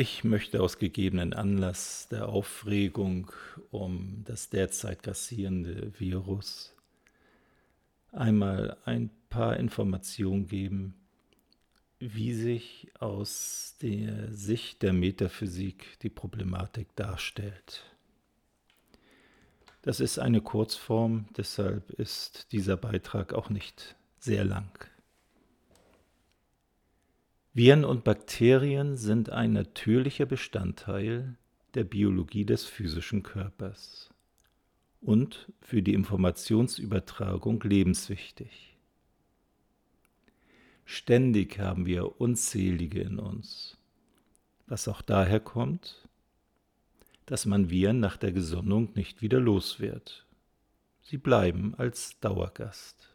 Ich möchte aus gegebenen Anlass der Aufregung um das derzeit grassierende Virus einmal ein paar Informationen geben, wie sich aus der Sicht der Metaphysik die Problematik darstellt. Das ist eine Kurzform, deshalb ist dieser Beitrag auch nicht sehr lang. Viren und Bakterien sind ein natürlicher Bestandteil der Biologie des physischen Körpers und für die Informationsübertragung lebenswichtig. Ständig haben wir unzählige in uns, was auch daher kommt, dass man Viren nach der Gesonnung nicht wieder los wird. Sie bleiben als Dauergast.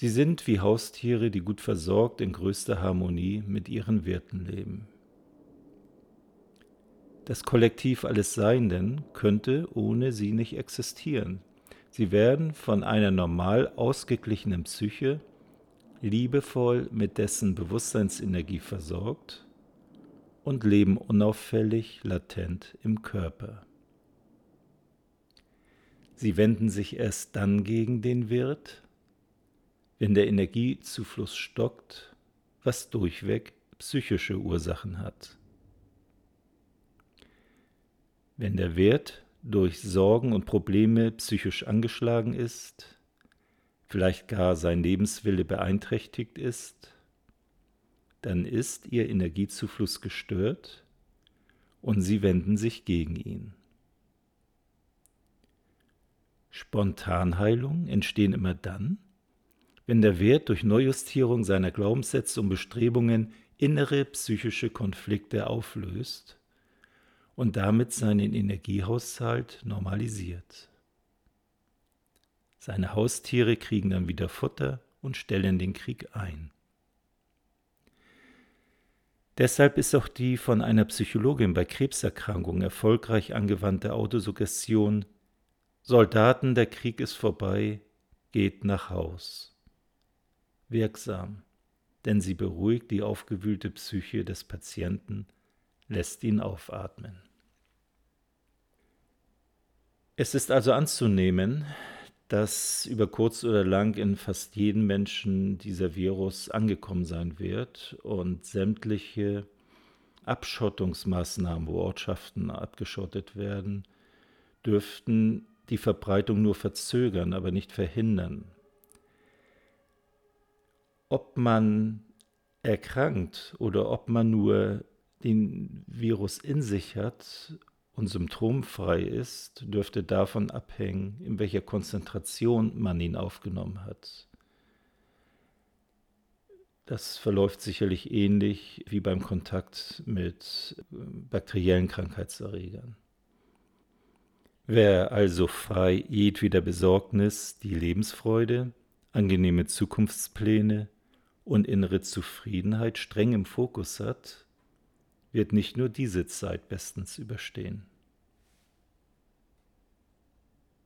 Sie sind wie Haustiere, die gut versorgt in größter Harmonie mit ihren Wirten leben. Das Kollektiv alles Seienden könnte ohne sie nicht existieren. Sie werden von einer normal ausgeglichenen Psyche liebevoll mit dessen Bewusstseinsenergie versorgt und leben unauffällig latent im Körper. Sie wenden sich erst dann gegen den Wirt, wenn der Energiezufluss stockt, was durchweg psychische Ursachen hat. Wenn der Wert durch Sorgen und Probleme psychisch angeschlagen ist, vielleicht gar sein Lebenswille beeinträchtigt ist, dann ist ihr Energiezufluss gestört und sie wenden sich gegen ihn. Spontanheilungen entstehen immer dann, wenn der Wert durch Neujustierung seiner Glaubenssätze und Bestrebungen innere psychische Konflikte auflöst und damit seinen Energiehaushalt normalisiert. Seine Haustiere kriegen dann wieder Futter und stellen den Krieg ein. Deshalb ist auch die von einer Psychologin bei Krebserkrankungen erfolgreich angewandte Autosuggestion Soldaten, der Krieg ist vorbei, geht nach Haus wirksam, denn sie beruhigt die aufgewühlte Psyche des Patienten, lässt ihn aufatmen. Es ist also anzunehmen, dass über kurz oder lang in fast jedem Menschen dieser Virus angekommen sein wird und sämtliche Abschottungsmaßnahmen, wo Ortschaften abgeschottet werden, dürften die Verbreitung nur verzögern, aber nicht verhindern ob man erkrankt oder ob man nur den Virus in sich hat und symptomfrei ist, dürfte davon abhängen, in welcher Konzentration man ihn aufgenommen hat. Das verläuft sicherlich ähnlich wie beim Kontakt mit äh, bakteriellen Krankheitserregern. Wer also frei jedweder Besorgnis die Lebensfreude, angenehme Zukunftspläne, und innere Zufriedenheit streng im Fokus hat, wird nicht nur diese Zeit bestens überstehen.